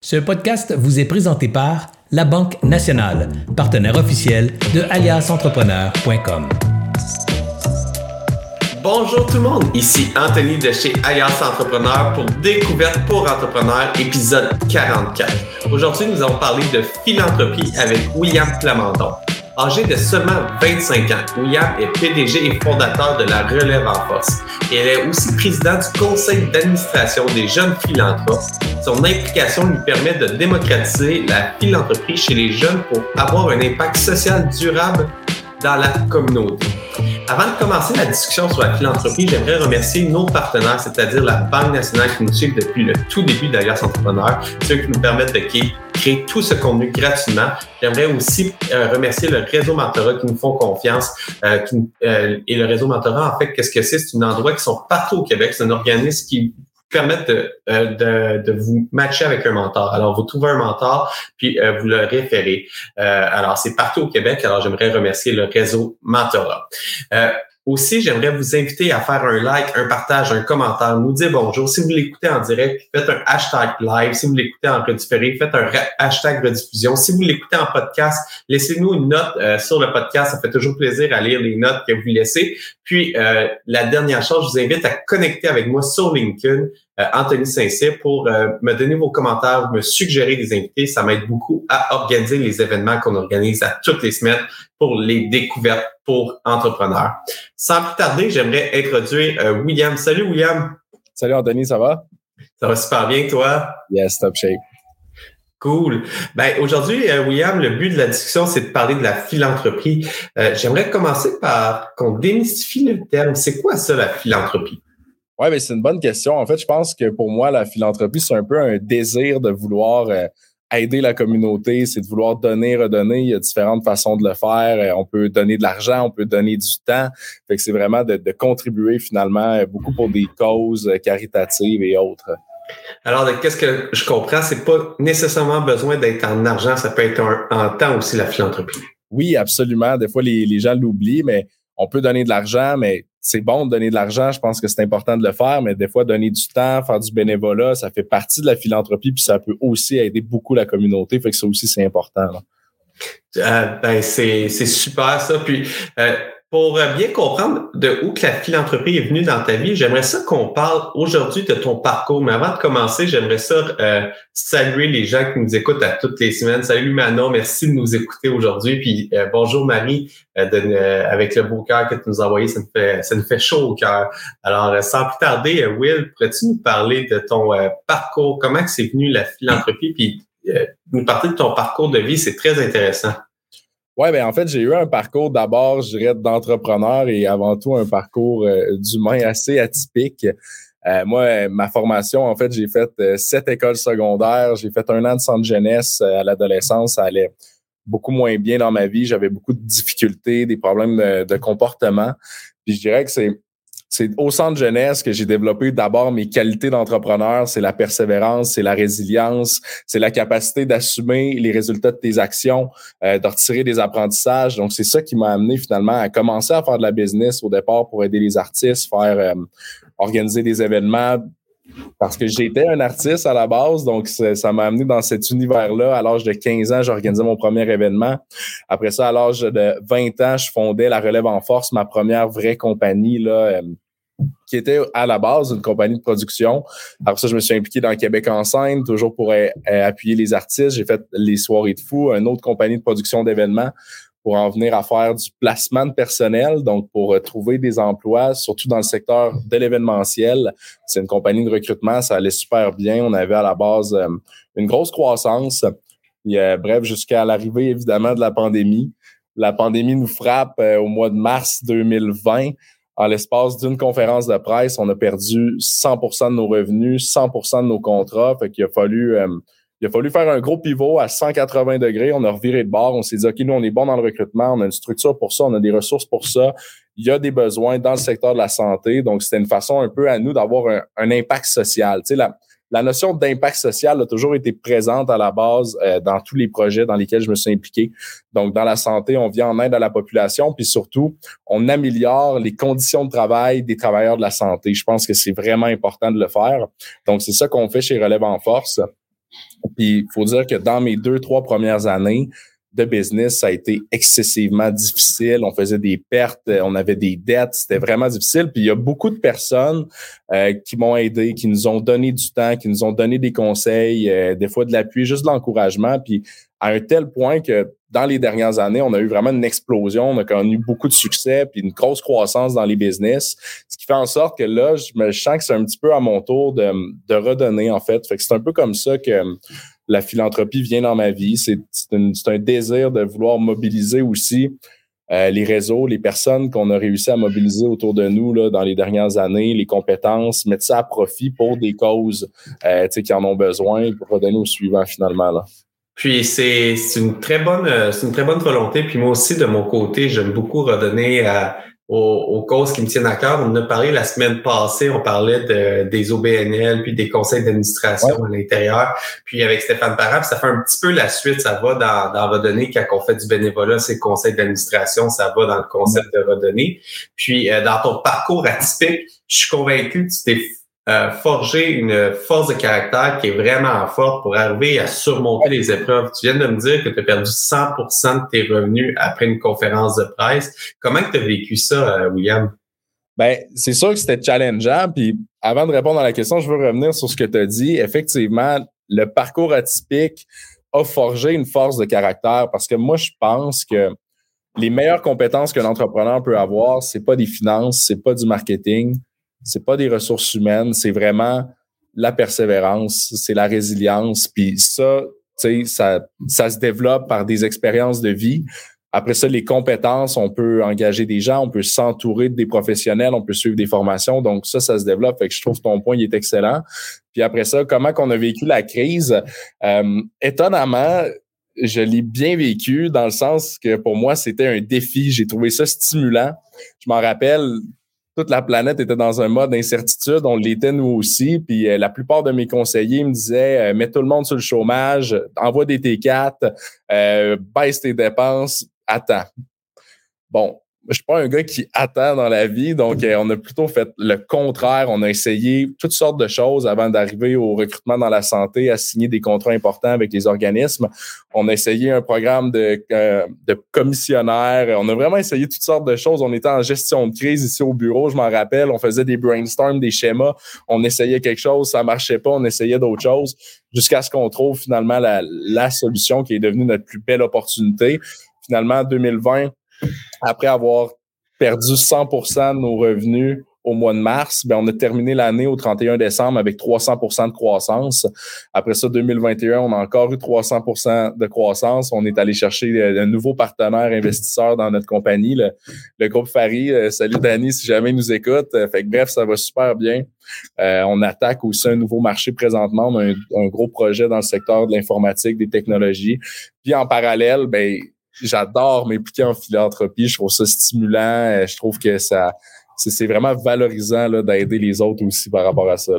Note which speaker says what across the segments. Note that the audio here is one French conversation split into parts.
Speaker 1: Ce podcast vous est présenté par La Banque Nationale, partenaire officiel de aliasentrepreneur.com.
Speaker 2: Bonjour tout le monde, ici Anthony de chez Alias Entrepreneur pour Découverte pour Entrepreneurs, épisode 44. Aujourd'hui, nous allons parler de philanthropie avec William Plamondon. Âgé de seulement 25 ans, William est PDG et fondateur de la Relève en Force. Elle est aussi président du conseil d'administration des jeunes philanthropes. Son implication lui permet de démocratiser la philanthropie chez les jeunes pour avoir un impact social durable dans la communauté. Avant de commencer la discussion sur la philanthropie, j'aimerais remercier nos partenaires, c'est-à-dire la Banque nationale qui nous suit depuis le tout début d'Alias Entrepreneur, ceux qui nous permettent de créer tout ce contenu gratuitement. J'aimerais aussi euh, remercier le réseau Mentorat qui nous font confiance. Euh, euh, et le réseau Mentorat, en fait, qu'est-ce que c'est? C'est un endroit qui sont partout au Québec. C'est un organisme qui permettre de, de, de, vous matcher avec un mentor. Alors, vous trouvez un mentor, puis vous le référez. alors, c'est partout au Québec. Alors, j'aimerais remercier le réseau Mentorat. Aussi, j'aimerais vous inviter à faire un like, un partage, un commentaire, nous dire bonjour. Si vous l'écoutez en direct, faites un hashtag live. Si vous l'écoutez en redifféré, faites un hashtag rediffusion. Si vous l'écoutez en podcast, laissez-nous une note euh, sur le podcast. Ça fait toujours plaisir à lire les notes que vous laissez. Puis, euh, la dernière chose, je vous invite à connecter avec moi sur LinkedIn. Euh, Anthony Saint-Cyr pour euh, me donner vos commentaires, me suggérer des invités. Ça m'aide beaucoup à organiser les événements qu'on organise à toutes les semaines pour les découvertes pour entrepreneurs. Sans plus tarder, j'aimerais introduire euh, William. Salut William.
Speaker 3: Salut Anthony, ça va?
Speaker 2: Ça va super bien, toi?
Speaker 3: Yes, top shape.
Speaker 2: Cool. Ben, aujourd'hui, William, le but de la discussion, c'est de parler de la philanthropie. J'aimerais commencer par qu'on démystifie le terme. C'est quoi ça, la philanthropie?
Speaker 3: Oui, mais c'est une bonne question. En fait, je pense que pour moi, la philanthropie, c'est un peu un désir de vouloir euh, aider la communauté, c'est de vouloir donner, redonner. Il y a différentes façons de le faire. Euh, on peut donner de l'argent, on peut donner du temps. Fait que c'est vraiment de, contribuer finalement euh, beaucoup pour des causes caritatives et autres.
Speaker 2: Alors, qu'est-ce que je comprends? C'est pas nécessairement besoin d'être en argent, ça peut être en, temps aussi, la philanthropie.
Speaker 3: Oui, absolument. Des fois, les, les gens l'oublient, mais on peut donner de l'argent, mais c'est bon de donner de l'argent, je pense que c'est important de le faire, mais des fois, donner du temps, faire du bénévolat, ça fait partie de la philanthropie, puis ça peut aussi aider beaucoup la communauté, fait que ça aussi, c'est important.
Speaker 2: Euh, ben, c'est super ça. Puis euh, pour euh, bien comprendre de où que la philanthropie est venue dans ta vie, j'aimerais ça qu'on parle aujourd'hui de ton parcours. Mais avant de commencer, j'aimerais ça euh, saluer les gens qui nous écoutent à toutes les semaines. Salut Manon, merci de nous écouter aujourd'hui. Puis euh, bonjour Marie, avec le beau cœur que tu nous as envoyé, ça nous fait ça nous fait chaud au cœur. Alors sans plus tarder, Will, pourrais-tu nous parler de ton parcours, comment c'est venu la philanthropie, puis nous parler de ton parcours de vie, c'est très intéressant.
Speaker 3: Oui, ben en fait, j'ai eu un parcours d'abord, je dirais, d'entrepreneur et avant tout un parcours euh, d'humain assez atypique. Euh, moi, ma formation, en fait, j'ai fait euh, sept écoles secondaires, j'ai fait un an de centre jeunesse à l'adolescence, ça allait beaucoup moins bien dans ma vie, j'avais beaucoup de difficultés, des problèmes de, de comportement. Puis je dirais que c'est c'est au centre jeunesse que j'ai développé d'abord mes qualités d'entrepreneur, c'est la persévérance, c'est la résilience, c'est la capacité d'assumer les résultats de tes actions, euh, de retirer des apprentissages. Donc, c'est ça qui m'a amené finalement à commencer à faire de la business au départ pour aider les artistes, faire euh, organiser des événements, parce que j'étais un artiste à la base, donc ça m'a amené dans cet univers-là. À l'âge de 15 ans, j'organisais mon premier événement. Après ça, à l'âge de 20 ans, je fondais la Relève en Force, ma première vraie compagnie là, euh, qui était à la base une compagnie de production. Après ça, je me suis impliqué dans Québec en scène, toujours pour appuyer les artistes. J'ai fait les soirées de fou, une autre compagnie de production d'événements pour en venir à faire du placement de personnel, donc pour euh, trouver des emplois, surtout dans le secteur de l'événementiel. C'est une compagnie de recrutement, ça allait super bien. On avait à la base euh, une grosse croissance. Bref, jusqu'à l'arrivée évidemment de la pandémie. La pandémie nous frappe euh, au mois de mars 2020. En l'espace d'une conférence de presse, on a perdu 100 de nos revenus, 100 de nos contrats. Fait qu'il a fallu il a fallu faire un gros pivot à 180 degrés. On a reviré de bord. On s'est dit, OK, nous, on est bon dans le recrutement. On a une structure pour ça. On a des ressources pour ça. Il y a des besoins dans le secteur de la santé. Donc, c'était une façon un peu à nous d'avoir un, impact social. Tu sais, la, la notion d'impact social a toujours été présente à la base euh, dans tous les projets dans lesquels je me suis impliqué. Donc, dans la santé, on vient en aide à la population, puis surtout, on améliore les conditions de travail des travailleurs de la santé. Je pense que c'est vraiment important de le faire. Donc, c'est ça qu'on fait chez Relève en Force. Puis il faut dire que dans mes deux, trois premières années, de business, ça a été excessivement difficile. On faisait des pertes, on avait des dettes, c'était vraiment difficile. Puis il y a beaucoup de personnes euh, qui m'ont aidé, qui nous ont donné du temps, qui nous ont donné des conseils, euh, des fois de l'appui, juste de l'encouragement. Puis à un tel point que dans les dernières années, on a eu vraiment une explosion, on a connu beaucoup de succès, puis une grosse croissance dans les business, ce qui fait en sorte que là, je me sens que c'est un petit peu à mon tour de, de redonner, en fait. Fait que c'est un peu comme ça que la philanthropie vient dans ma vie. C'est un désir de vouloir mobiliser aussi euh, les réseaux, les personnes qu'on a réussi à mobiliser autour de nous là, dans les dernières années, les compétences, mettre ça à profit pour des causes euh, qui en ont besoin pour redonner au suivant finalement. Là.
Speaker 2: Puis c'est une très bonne c'est une très bonne volonté. Puis moi aussi de mon côté, j'aime beaucoup redonner à aux, causes qui me tiennent à cœur. On en a parlé la semaine passée, on parlait de, des OBNL, puis des conseils d'administration à l'intérieur. Puis avec Stéphane Parap, ça fait un petit peu la suite, ça va dans, dans Redonner, quand on fait du bénévolat, c'est conseil d'administration, ça va dans le concept de Redonner. Puis euh, dans ton parcours atypique, je suis convaincu que tu t'es euh, forger une force de caractère qui est vraiment forte pour arriver à surmonter les épreuves. Tu viens de me dire que tu as perdu 100% de tes revenus après une conférence de presse. Comment tu as vécu ça, euh, William?
Speaker 3: Ben, c'est sûr que c'était challengeant. Puis avant de répondre à la question, je veux revenir sur ce que tu as dit. Effectivement, le parcours atypique a forgé une force de caractère parce que moi, je pense que les meilleures compétences qu'un entrepreneur peut avoir, c'est pas des finances, c'est pas du marketing, c'est pas des ressources humaines, c'est vraiment la persévérance, c'est la résilience. Puis ça, ça, ça se développe par des expériences de vie. Après ça, les compétences, on peut engager des gens, on peut s'entourer de des professionnels, on peut suivre des formations. Donc ça, ça se développe. Fait que je trouve ton point il est excellent. Puis après ça, comment qu'on a vécu la crise? Euh, étonnamment, je l'ai bien vécu dans le sens que pour moi, c'était un défi. J'ai trouvé ça stimulant. Je m'en rappelle, toute la planète était dans un mode d'incertitude. On l'était nous aussi. Puis euh, la plupart de mes conseillers me disaient euh, mets tout le monde sur le chômage, envoie des T4, euh, baisse tes dépenses, attends. Bon, je suis pas un gars qui attend dans la vie, donc euh, on a plutôt fait le contraire. On a essayé toutes sortes de choses avant d'arriver au recrutement dans la santé, à signer des contrats importants avec les organismes. On a essayé un programme de, euh, de commissionnaire. On a vraiment essayé toutes sortes de choses. On était en gestion de crise ici au bureau, je m'en rappelle. On faisait des brainstorms, des schémas. On essayait quelque chose, ça marchait pas. On essayait d'autres choses jusqu'à ce qu'on trouve finalement la, la solution qui est devenue notre plus belle opportunité. Finalement, en 2020, après avoir perdu 100% de nos revenus au mois de mars, ben on a terminé l'année au 31 décembre avec 300% de croissance. Après ça, 2021, on a encore eu 300% de croissance. On est allé chercher un nouveau partenaire investisseur dans notre compagnie, le, groupe Fari. Euh, salut Danny, si jamais il nous écoute. Euh, fait que, bref, ça va super bien. Euh, on attaque aussi un nouveau marché présentement. On a un, un gros projet dans le secteur de l'informatique, des technologies. Puis en parallèle, ben j'adore m'impliquer en philanthropie. Je trouve ça stimulant. Euh, je trouve que ça, c'est vraiment valorisant d'aider les autres aussi par rapport à ça.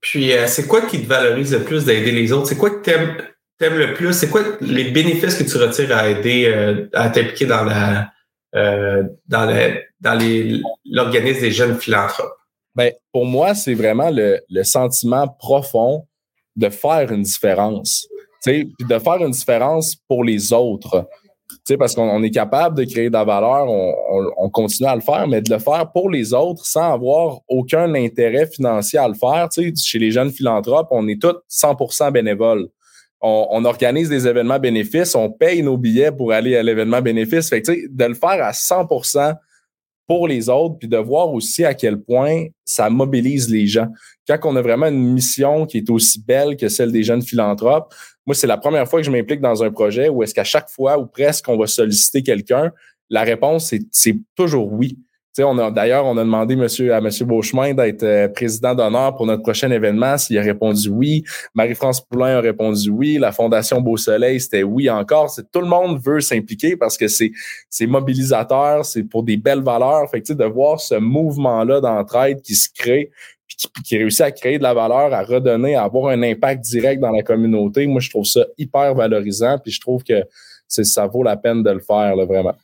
Speaker 2: Puis, euh, c'est quoi qui te valorise le plus d'aider les autres? C'est quoi que tu aimes, le plus? C'est quoi les bénéfices que tu retires à aider, euh, à t'impliquer dans la dans, dans l'organisme des jeunes philanthropes?
Speaker 3: Ben, pour moi, c'est vraiment le, le sentiment profond de faire une différence. Puis de faire une différence pour les autres parce qu'on est capable de créer de la valeur, on, continue à le faire, mais de le faire pour les autres sans avoir aucun intérêt financier à le faire. chez les jeunes philanthropes, on est tous 100% bénévoles. On, organise des événements bénéfices, on paye nos billets pour aller à l'événement bénéfice. Fait de le faire à 100% pour les autres, puis de voir aussi à quel point ça mobilise les gens. Quand on a vraiment une mission qui est aussi belle que celle des jeunes philanthropes, moi, c'est la première fois que je m'implique dans un projet où est-ce qu'à chaque fois ou presque on va solliciter quelqu'un, la réponse, c'est toujours oui. On a d'ailleurs, on a demandé monsieur, à M. Beauchemin d'être euh, président d'honneur pour notre prochain événement. S'il a répondu oui. Marie-France Poulain a répondu oui. La Fondation Beau Soleil, c'était oui encore. Tout le monde veut s'impliquer parce que c'est c'est mobilisateur, c'est pour des belles valeurs. Fait que, de voir ce mouvement-là d'entraide qui se crée, qui, qui, réussit à créer de la valeur, à redonner, à avoir un impact direct dans la communauté, moi, je trouve ça hyper valorisant. Puis je trouve que ça vaut la peine de le faire, là, vraiment.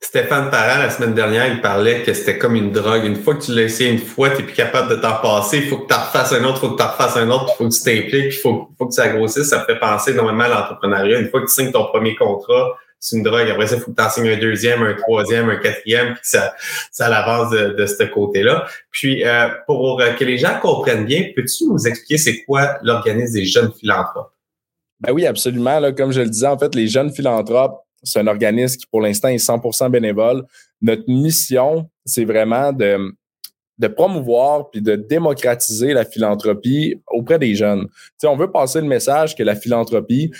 Speaker 2: Stéphane Parent, la semaine dernière, il parlait que c'était comme une drogue. Une fois que tu l'as essayé une fois, tu n'es plus capable de t'en passer. Il faut que tu en refasses un autre, il faut que tu en refasses un autre, il faut que tu t'impliques, il faut, faut que ça grossisse. Ça fait penser énormément à l'entrepreneuriat. Une fois que tu signes ton premier contrat, c'est une drogue. Après ça, il faut que tu en signes un deuxième, un troisième, un quatrième, puis ça, ça l'avance de, de ce côté-là. Puis, euh, pour que les gens comprennent bien, peux-tu nous expliquer c'est quoi l'organisme des jeunes philanthropes?
Speaker 3: Ben oui, absolument. Là, comme je le disais, en fait, les jeunes philanthropes, c'est un organisme qui, pour l'instant, est 100% bénévole. Notre mission, c'est vraiment de, de promouvoir puis de démocratiser la philanthropie auprès des jeunes. on veut passer le message que la philanthropie,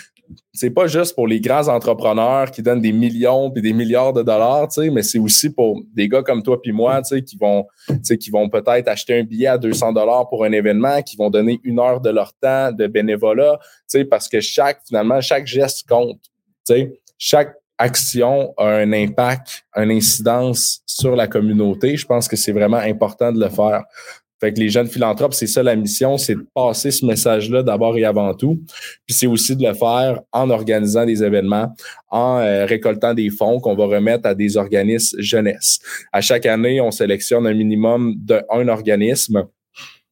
Speaker 3: c'est pas juste pour les grands entrepreneurs qui donnent des millions puis des milliards de dollars, mais c'est aussi pour des gars comme toi puis moi, qui vont, vont peut-être acheter un billet à 200 dollars pour un événement, qui vont donner une heure de leur temps de bénévolat, parce que chaque, finalement, chaque geste compte. Chaque action a un impact, une incidence sur la communauté. Je pense que c'est vraiment important de le faire. Fait que les jeunes philanthropes, c'est ça la mission, c'est de passer ce message-là d'abord et avant tout. Puis c'est aussi de le faire en organisant des événements, en euh, récoltant des fonds qu'on va remettre à des organismes jeunesse. À chaque année, on sélectionne un minimum d'un organisme.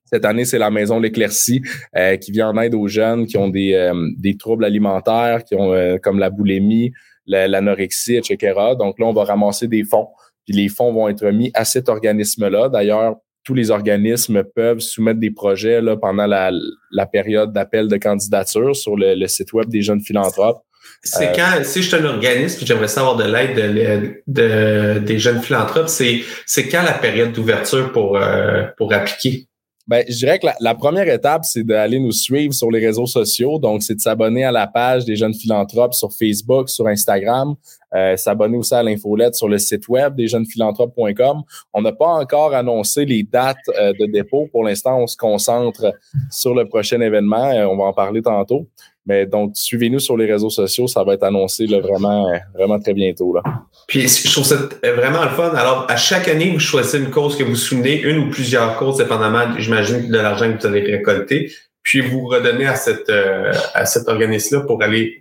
Speaker 3: Cette année, c'est la Maison L'Éclaircie euh, qui vient en aide aux jeunes qui ont des, euh, des troubles alimentaires, qui ont comme la boulimie, l'anorexie, etc. Donc là, on va ramasser des fonds. Puis les fonds vont être mis à cet organisme-là. D'ailleurs, tous les organismes peuvent soumettre des projets là, pendant la, la période d'appel de candidature sur le, site web des jeunes philanthropes.
Speaker 2: C'est euh, quand, si je suis un organisme et j'aimerais savoir de l'aide de, de, des jeunes philanthropes, c'est, c'est quand la période d'ouverture pour, euh, pour appliquer?
Speaker 3: Ben, je dirais que la, première étape, c'est d'aller nous suivre sur les réseaux sociaux. Donc, c'est de s'abonner à la page des jeunes philanthropes sur Facebook, sur Instagram, euh, s'abonner aussi à l'infolette sur le site web des jeunesphilanthropes.com. On n'a pas encore annoncé les dates euh, de dépôt. Pour l'instant, on se concentre sur le prochain événement. Euh, on va en parler tantôt. Mais donc, suivez-nous sur les réseaux sociaux, ça va être annoncé là, vraiment, vraiment très bientôt. Là.
Speaker 2: Puis je trouve ça vraiment le fun. Alors, à chaque année, vous choisissez une cause que vous souvenez, une ou plusieurs causes, dépendamment, j'imagine, de l'argent que vous allez récolter. Puis vous redonnez à cette euh, à cet organisme-là pour aller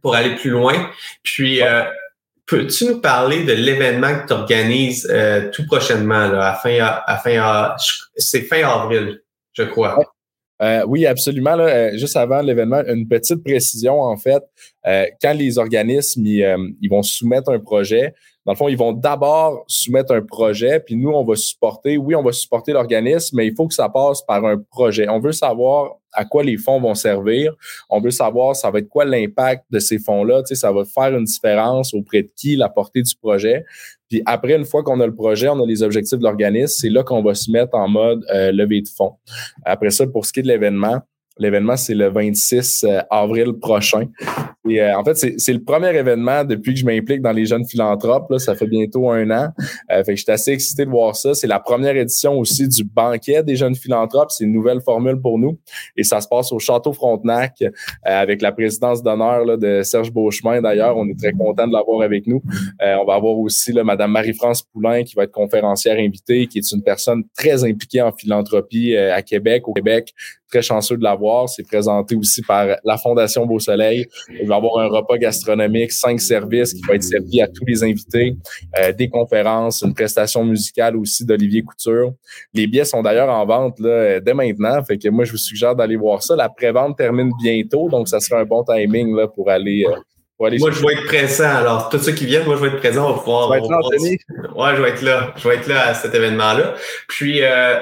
Speaker 2: pour aller plus loin. Puis euh, peux-tu nous parler de l'événement que tu organises euh, tout prochainement, là, à fin à fin c'est fin avril, je crois.
Speaker 3: Euh, oui, absolument. Euh, juste avant l'événement, une petite précision en fait. Euh, quand les organismes ils, vont soumettre un projet, dans le fond, ils vont d'abord soumettre un projet, puis nous, on va supporter. Oui, on va supporter l'organisme, mais il faut que ça passe par un projet. On veut savoir à quoi les fonds vont servir. On veut savoir ça va être quoi l'impact de ces fonds-là? Tu sais, ça va faire une différence auprès de qui, la portée du projet. Puis après, une fois qu'on a le projet, on a les objectifs de l'organisme, c'est là qu'on va se mettre en mode euh, levée de fonds. Après ça, pour ce qui est de l'événement, l'événement, c'est le 26 euh, avril prochain. Et euh, en fait, c'est le premier événement depuis que je m'implique dans les jeunes philanthropes. Là, ça fait bientôt un an. Euh, fait que j'étais assez excité de voir ça. C'est la première édition aussi du banquet des jeunes philanthropes. C'est une nouvelle formule pour nous. Et ça se passe au Château Frontenac euh, avec la présidence d'honneur de Serge Beauchemin. D'ailleurs, on est très content de l'avoir avec nous. Euh, on va avoir aussi là, Madame Marie-France Poulain qui va être conférencière invitée, qui est une personne très impliquée en philanthropie à Québec, au Québec. Très chanceux de l'avoir. C'est présenté aussi par la Fondation Beau Soleil va avoir un repas gastronomique, cinq services qui va être servi à tous les invités, euh, des conférences, une prestation musicale aussi d'Olivier Couture. Les billets sont d'ailleurs en vente là, dès maintenant, fait que moi je vous suggère d'aller voir ça. La prévente termine bientôt, donc ça sera un bon timing là, pour aller. Euh,
Speaker 2: moi, je vais être présent. Alors, tous ceux qui viennent, moi, je vais être présent. On va pouvoir. Ouais, je vais être là. Je vais être là à cet événement-là. Puis, euh,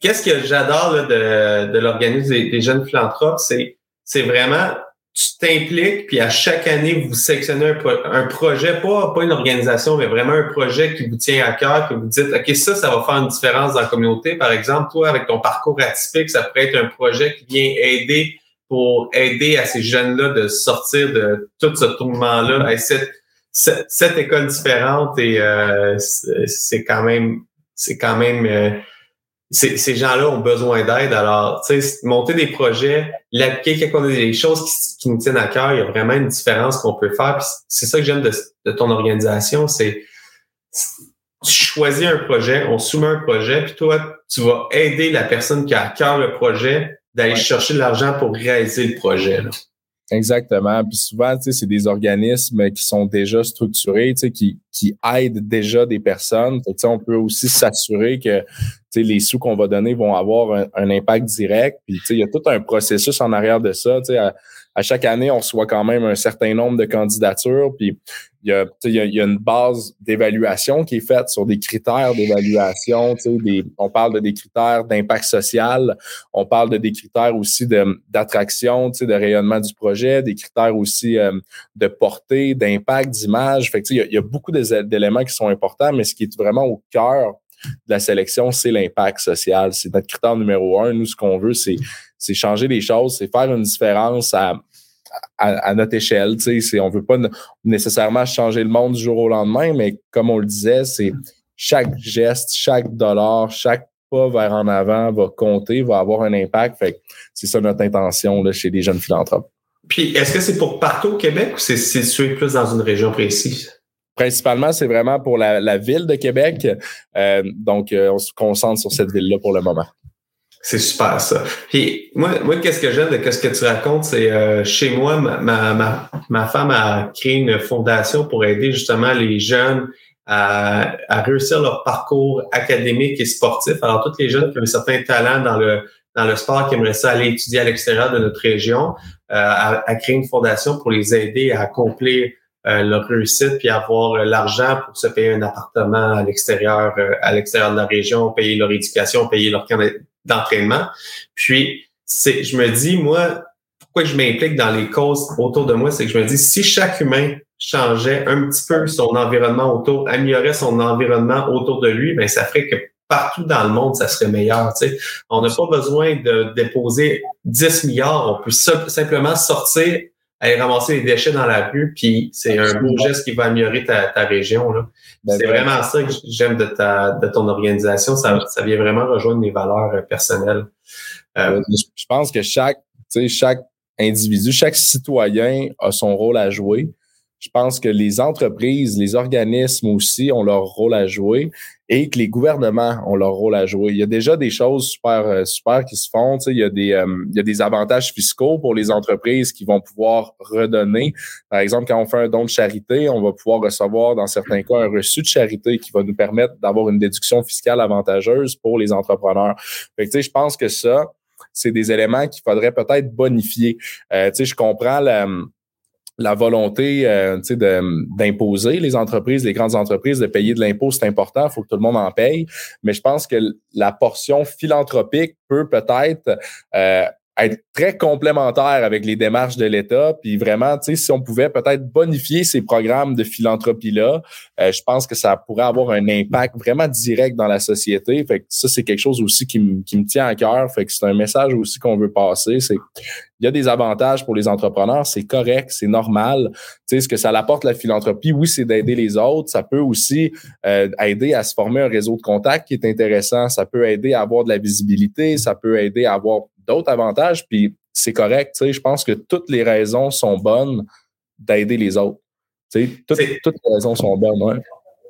Speaker 2: qu'est-ce que j'adore de, de l'organisme des, jeunes philanthropes, c'est, c'est vraiment tu t'impliques, puis à chaque année, vous sélectionnez un, projet, pas, pas une organisation, mais vraiment un projet qui vous tient à cœur, que vous dites, OK, ça, ça va faire une différence dans la communauté. Par exemple, toi, avec ton parcours atypique, ça pourrait être un projet qui vient aider pour aider à ces jeunes-là de sortir de tout ce tourment-là. cette, cette, école différente, et euh, c'est quand même, c'est quand même euh, ces gens-là ont besoin d'aide. Alors, tu sais, monter des projets, l'appliquer quand on a des choses qui, nous tiennent à cœur, il y a vraiment une différence qu'on peut faire. c'est ça que j'aime de, ton organisation, c'est tu choisis un projet, on soumet un projet, puis toi, tu vas aider la personne qui a à cœur le projet d'aller chercher de l'argent pour réaliser le projet. Là.
Speaker 3: Exactement. Puis souvent, tu sais, c'est des organismes qui sont déjà structurés, tu sais, qui, qui aident déjà des personnes. tu sais, on peut aussi s'assurer que les sous qu'on va donner vont avoir un, impact direct. Puis il y a tout un processus en arrière de ça. Sais, à chaque année, on reçoit quand même un certain nombre de candidatures. Puis il y a, il y a, une base d'évaluation qui est faite sur des critères d'évaluation. On parle de des critères d'impact social, on parle de des critères aussi d'attraction, de, de rayonnement du projet, des critères aussi euh, de portée, d'impact, d'image. Fait il, y a, il y a beaucoup d'éléments qui sont importants, mais ce qui est vraiment au cœur de la sélection, c'est l'impact social. C'est notre critère numéro un. Nous, ce qu'on veut, c'est changer les choses, c'est faire une différence à, à, notre échelle. On veut pas nécessairement changer le monde du jour au lendemain, mais comme on le disait, c'est chaque geste, chaque dollar, chaque pas vers en avant va compter, va avoir un impact. Fait c'est ça notre intention là, chez les jeunes philanthropes.
Speaker 2: Puis, est-ce que c'est pour partout au Québec ou c'est situé plus dans une région précise?
Speaker 3: Principalement, c'est vraiment pour la, ville de Québec. Euh, donc, euh, on se concentre sur cette ville-là pour le moment.
Speaker 2: C'est super ça. Puis moi, moi qu'est-ce que j'aime de ce que tu racontes, c'est euh, chez moi, ma, ma, ma, femme a créé une fondation pour aider justement les jeunes à, à réussir leur parcours académique et sportif. Alors, tous les jeunes qui ont un certain talent dans le dans le sport, qui aimeraient ça aller étudier à l'extérieur de notre région, euh, à, créer une fondation pour les aider à accomplir leur réussite puis avoir l'argent pour se payer un appartement à l'extérieur à l'extérieur de la région, payer leur éducation, payer leur d'entraînement. Puis, c'est, je me dis, moi, pourquoi je m'implique dans les causes autour de moi, c'est que je me dis, si chaque humain changeait un petit peu son environnement autour, améliorait son environnement autour de lui, ben ça ferait que partout dans le monde, ça serait meilleur. Tu sais. On n'a pas besoin de déposer 10 milliards, on peut simplement sortir aller ramasser les déchets dans la rue, puis c'est un beau geste qui va améliorer ta, ta région. Là. Ben, c'est vraiment ça que j'aime de, ta, de ton organisation. Ça, ça vient vraiment rejoindre mes valeurs euh, personnelles.
Speaker 3: Euh, je pense que chaque, chaque individu, chaque citoyen a son rôle à jouer je pense que les entreprises, les organismes aussi ont leur rôle à jouer et que les gouvernements ont leur rôle à jouer. Il y a déjà des choses super euh, super qui se font. Tu sais, il, y a des, euh, il y a des avantages fiscaux pour les entreprises qui vont pouvoir redonner. Par exemple, quand on fait un don de charité, on va pouvoir recevoir dans certains cas un reçu de charité qui va nous permettre d'avoir une déduction fiscale avantageuse pour les entrepreneurs. Fait que, tu sais, je pense que ça, c'est des éléments qu'il faudrait peut-être bonifier. Euh, tu sais, je comprends la la volonté euh, d'imposer les entreprises, les grandes entreprises, de payer de l'impôt, c'est important, il faut que tout le monde en paye. Mais je pense que la portion philanthropique peut peut-être euh, être très complémentaire avec les démarches de l'État. Puis vraiment, tu sais, si on pouvait peut-être bonifier ces programmes de philanthropie-là, euh, je pense que ça pourrait avoir un impact vraiment direct dans la société. Fait que ça, c'est quelque chose aussi qui, me, tient à cœur. Fait que c'est un message aussi qu'on veut passer. C'est il y a des avantages pour les entrepreneurs, c'est correct, c'est normal. Tu sais, ce que ça apporte la philanthropie, oui, c'est d'aider les autres. Ça peut aussi euh, aider à se former un réseau de contacts qui est intéressant. Ça peut aider à avoir de la visibilité. Ça peut aider à avoir d'autres avantages, puis c'est correct. Je pense que toutes les raisons sont bonnes d'aider les autres. Toutes, toutes les raisons sont bonnes. Ouais.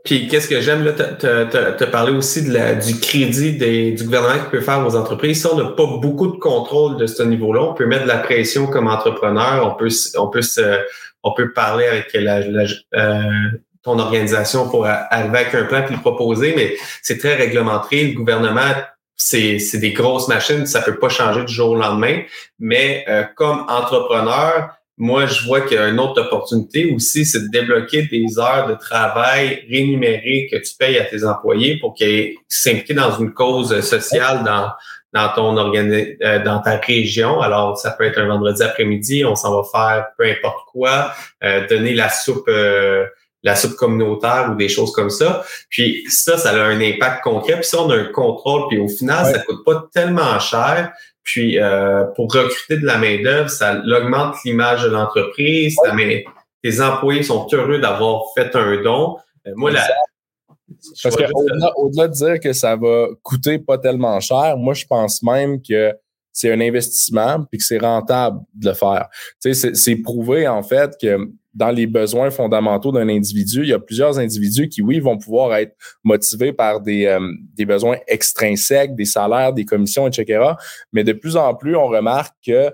Speaker 2: Puis qu'est-ce que j'aime, là, te parler aussi de la, du crédit des, du gouvernement qui peut faire aux entreprises. Si on n'a pas beaucoup de contrôle de ce niveau-là, on peut mettre de la pression comme entrepreneur, on peut, on peut, se, on peut parler avec la, euh, ton organisation pour arriver avec un plan puis le proposer, mais c'est très réglementé. Le gouvernement c'est, c'est des grosses machines, ça peut pas changer du jour au lendemain. Mais euh, comme entrepreneur, moi, je vois qu'il y a une autre opportunité aussi, c'est de débloquer des heures de travail rémunérées que tu payes à tes employés pour qu'ils s'impliquent dans une cause sociale dans, dans ton organi euh, dans ta région. Alors, ça peut être un vendredi après-midi, on s'en va faire peu importe quoi, euh, donner la soupe la soupe communautaire ou des choses comme ça. Puis ça, ça a un impact concret. Puis ça, on a un contrôle. Puis au final, ça coûte pas tellement cher. Puis euh, pour recruter de la main-d'œuvre, ça augmente l'image de l'entreprise. Ouais. Tes employés sont heureux d'avoir fait un don. Euh, moi, la,
Speaker 3: parce qu'au-delà au-delà de dire que ça va coûter pas tellement cher, moi, je pense même que c'est un investissement puis que c'est rentable de le faire. Tu sais, c'est prouvé, en fait, que dans les besoins fondamentaux d'un individu, il y a plusieurs individus qui, oui, vont pouvoir être motivés par des, euh, des besoins extrinsèques, des salaires, des commissions, etc. Mais de plus en plus, on remarque que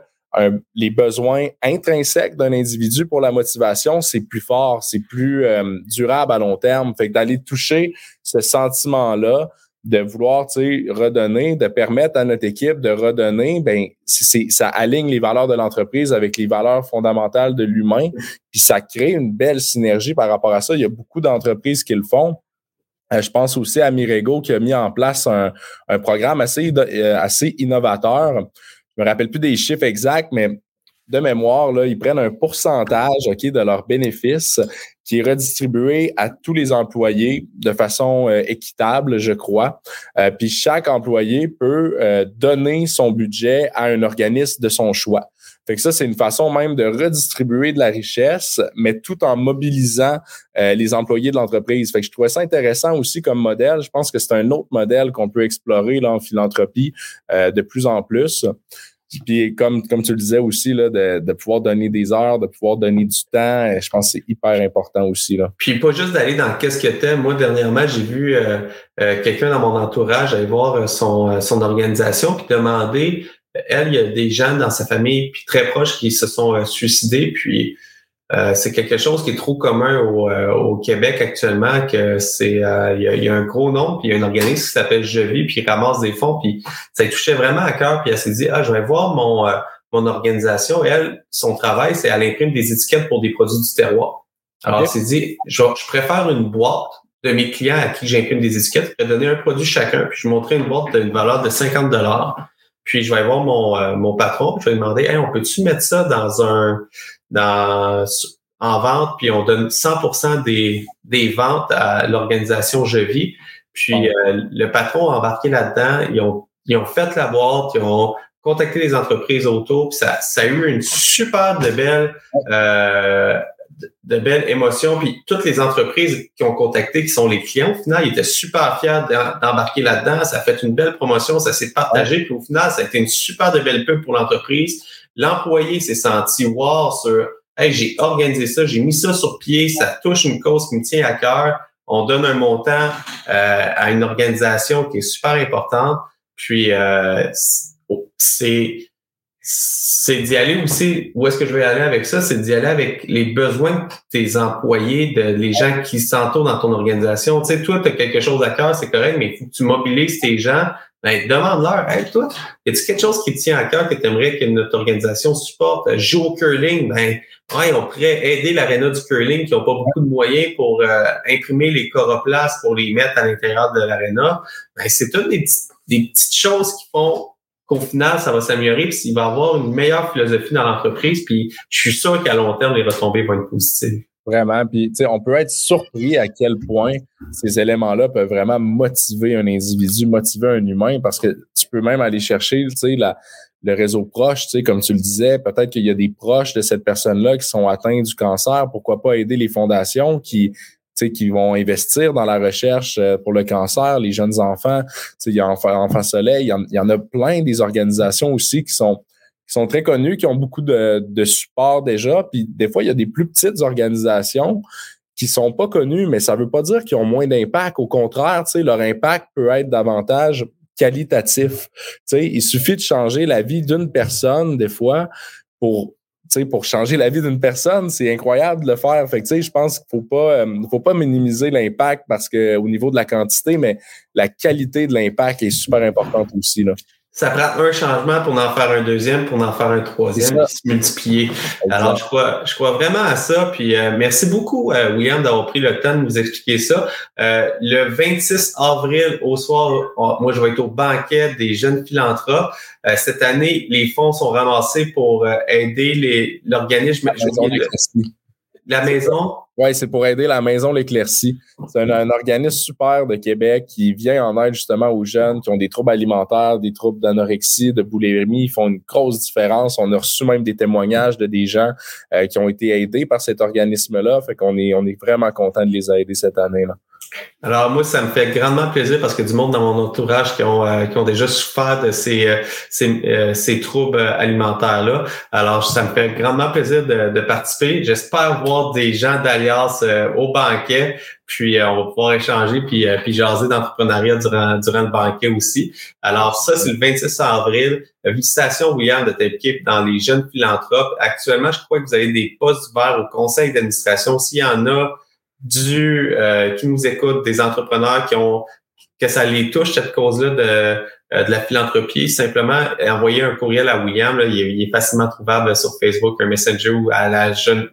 Speaker 3: les besoins intrinsèques d'un individu pour la motivation, c'est plus fort, c'est plus euh, durable à long terme. Fait que d'aller toucher ce sentiment-là, de vouloir redonner, de permettre à notre équipe de redonner, ben c'est ça aligne les valeurs de l'entreprise avec les valeurs fondamentales de l'humain, puis ça crée une belle synergie par rapport à ça. Il y a beaucoup d'entreprises qui le font. Euh, je pense aussi à Mirego qui a mis en place un, un programme assez, euh, assez innovateur. Je me rappelle plus des chiffres exacts, mais de mémoire, là, ils prennent un pourcentage ok, de leurs bénéfices qui est redistribué à tous les employés de façon euh, équitable, je crois. Euh, puis chaque employé peut euh, donner son budget à un organisme de son choix. Fait que ça, c'est une façon même de redistribuer de la richesse, mais tout en mobilisant les employés de l'entreprise. Fait que je trouvais ça intéressant aussi comme modèle. Je pense que c'est un autre modèle qu'on peut explorer là, en philanthropie de plus en plus. Puis comme, comme tu le disais aussi, là, de, de pouvoir donner des heures, de pouvoir donner du temps, euh, je pense que c'est hyper important aussi. Là.
Speaker 2: Puis pas juste d'aller dans qu'est-ce que t'aimes. Moi, dernièrement, j'ai vu euh, euh, quelqu'un dans mon entourage aller voir son, son organisation puis demander, elle, il y a des gens dans sa famille puis très proches qui se sont suicidés, puis euh, c'est quelque chose qui est trop commun au, euh, au Québec actuellement, que c'est euh, il y, a, un gros nombre, puis il y a un organisme qui s'appelle Je vis, puis il ramasse des fonds, puis ça lui touchait vraiment à cœur, puis elle s'est dit Ah, je vais voir mon, mon organisation. Et elle, son travail, c'est elle imprime des étiquettes pour des produits du terroir. Alors, elle s'est dit, je, je, préfère une boîte de mes clients à qui j'imprime des étiquettes, je vais donner un produit chacun, puis je montrer une boîte d'une valeur de 50 dollars. Puis je vais voir mon, mon patron, je vais lui demander, hey, on peut-tu mettre ça dans un dans, en vente, puis on donne 100% des, des ventes à l'organisation Je vis. Puis euh, le patron a embarqué là-dedans, ils ont, ils ont fait la boîte, ils ont contacté les entreprises autour, puis ça, ça a eu une super de belle euh, de belles émotions. Puis toutes les entreprises qui ont contacté, qui sont les clients, au final, ils étaient super fiers d'embarquer là-dedans. Ça a fait une belle promotion, ça s'est partagé. Puis au final, ça a été une super de belle pub pour l'entreprise. L'employé s'est senti wow sur Hey, j'ai organisé ça, j'ai mis ça sur pied, ça touche une cause qui me tient à cœur. On donne un montant euh, à une organisation qui est super importante. Puis euh, c'est c'est d'y aller aussi, où est-ce que je vais aller avec ça? C'est d'y aller avec les besoins de tes employés, de les gens qui s'entourent dans ton organisation. Tu sais, toi, tu as quelque chose à cœur, c'est correct, mais il faut que tu mobilises tes gens. Ben, demande-leur, hey, toi, y a-t-il quelque chose qui te tient à cœur que tu aimerais que notre organisation supporte? Joue au curling, ben, ouais, on pourrait aider l'aréna du curling qui n'ont pas beaucoup de moyens pour euh, imprimer les coroplaces pour les mettre à l'intérieur de l'aréna. Ben, c'est toutes des, des petites choses qui font qu'au final, ça va s'améliorer, puis il va avoir une meilleure philosophie dans l'entreprise, puis je suis sûr qu'à long terme, les retombées vont être positives.
Speaker 3: Vraiment. Puis, on peut être surpris à quel point ces éléments-là peuvent vraiment motiver un individu, motiver un humain, parce que tu peux même aller chercher, la, le réseau proche, tu sais, comme tu le disais, peut-être qu'il y a des proches de cette personne-là qui sont atteints du cancer. Pourquoi pas aider les fondations qui qui vont investir dans la recherche euh, pour le cancer, les jeunes enfants, il y a Enfants Soleil, il y, en, a plein des organisations aussi qui sont qui sont très connues, qui ont beaucoup de, de support déjà. Puis des fois, il y a des plus petites organisations qui sont pas connues, mais ça veut pas dire qu'ils ont moins d'impact. Au contraire, leur impact peut être davantage qualitatif. il suffit de changer la vie d'une personne, des fois, pour pour changer la vie d'une personne, c'est incroyable de le faire. Fait que, je pense qu'il faut euh, faut pas minimiser l'impact parce que au niveau de la quantité, mais la qualité de l'impact est super importante aussi. Là
Speaker 2: ça prend un changement pour en faire un deuxième, pour en faire un troisième, puis se multiplier. Alors, je crois, je crois vraiment à ça. Puis euh, merci beaucoup, euh, William, d'avoir pris le temps de nous expliquer ça. Euh, le 26 avril au soir, moi, je vais être au banquet des jeunes philanthropes. cette année, les fonds sont ramassés pour aider les l'organisme. La maison.
Speaker 3: Oui, c'est pour aider la maison L'Éclaircie. C'est un, organisme super de Québec qui vient en aide justement aux jeunes qui ont des troubles alimentaires, des troubles d'anorexie, de boulimie. Ils font une grosse différence. On a reçu même des témoignages de des gens euh, qui ont été aidés par cet organisme-là. Fait qu'on est, on est vraiment content de les aider cette année-là.
Speaker 2: Alors moi, ça me fait grandement plaisir parce que du monde dans mon entourage qui ont, euh, qui ont déjà souffert de ces, euh, euh, troubles alimentaires-là. Alors, ça me fait grandement plaisir de, de participer. J'espère voir des gens d'Alias au banquet. Puis on va pouvoir échanger puis, puis jaser d'entrepreneuriat durant, durant le banquet aussi. Alors, ça, c'est le 26 avril. Félicitations, William, de t'impliquer dans les jeunes philanthropes. Actuellement, je crois que vous avez des postes ouverts au conseil d'administration. S'il y en a du euh, qui nous écoutent, des entrepreneurs qui ont que ça les touche cette cause-là de, euh, de la philanthropie, simplement envoyer un courriel à William. Là, il, est, facilement trouvable sur Facebook, un Messenger ou à la jeune.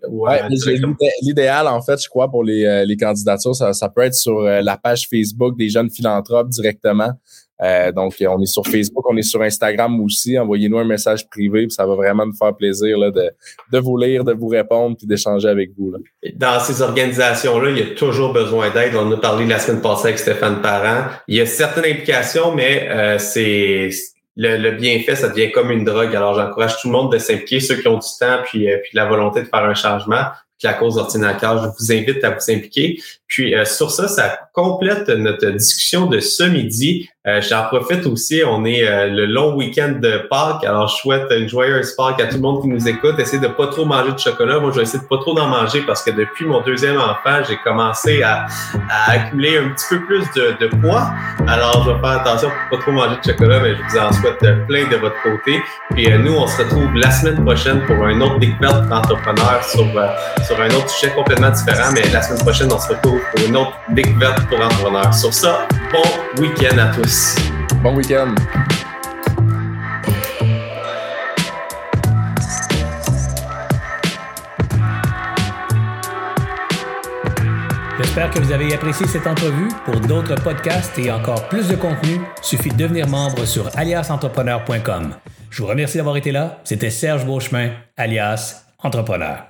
Speaker 3: L'idéal, en fait, je crois, pour les, euh, les candidatures, ça, ça peut être sur la page Facebook des jeunes philanthropes directement. Euh, donc, on est sur Facebook, on est sur Instagram aussi. Envoyez-nous un message privé, puis ça va vraiment nous faire plaisir là, de, de vous lire, de vous répondre, puis d'échanger avec vous. Là.
Speaker 2: Dans ces organisations-là, il y a toujours besoin d'aide. On en a parlé la semaine passée avec Stéphane Parent. Il y a certaines implications, mais euh, c'est le, le, bienfait, ça devient comme une drogue. Alors, j'encourage tout le monde de s'impliquer, ceux qui ont du temps, puis, euh, puis la volonté de faire un changement la cause d'ordinateur. Je vous invite à vous impliquer. Puis euh, sur ça, ça complète notre discussion de ce midi. Euh, J'en profite aussi, on est euh, le long week-end de Pâques. Alors, je souhaite une joyeuse Pâques à tout le monde qui nous écoute. Essayez de pas trop manger de chocolat. Moi, je vais essayer de pas trop en manger parce que depuis mon deuxième enfant, j'ai commencé à, à, accumuler un petit peu plus de, de, poids. Alors, je vais faire attention pour pas trop manger de chocolat, mais je vous en souhaite plein de votre côté. Puis nous, on se retrouve la semaine prochaine pour un autre découverte d'entrepreneurs sur, sur un autre sujet complètement différent. Mais la semaine prochaine, on se retrouve pour une autre découverte pour entrepreneurs. Sur ça, bon week-end à tous.
Speaker 3: Bon week-end.
Speaker 1: J'espère que vous avez apprécié cette entrevue. Pour d'autres podcasts et encore plus de contenu, suffit de devenir membre sur aliasentrepreneur.com. Je vous remercie d'avoir été là. C'était Serge Beauchemin, alias Entrepreneur.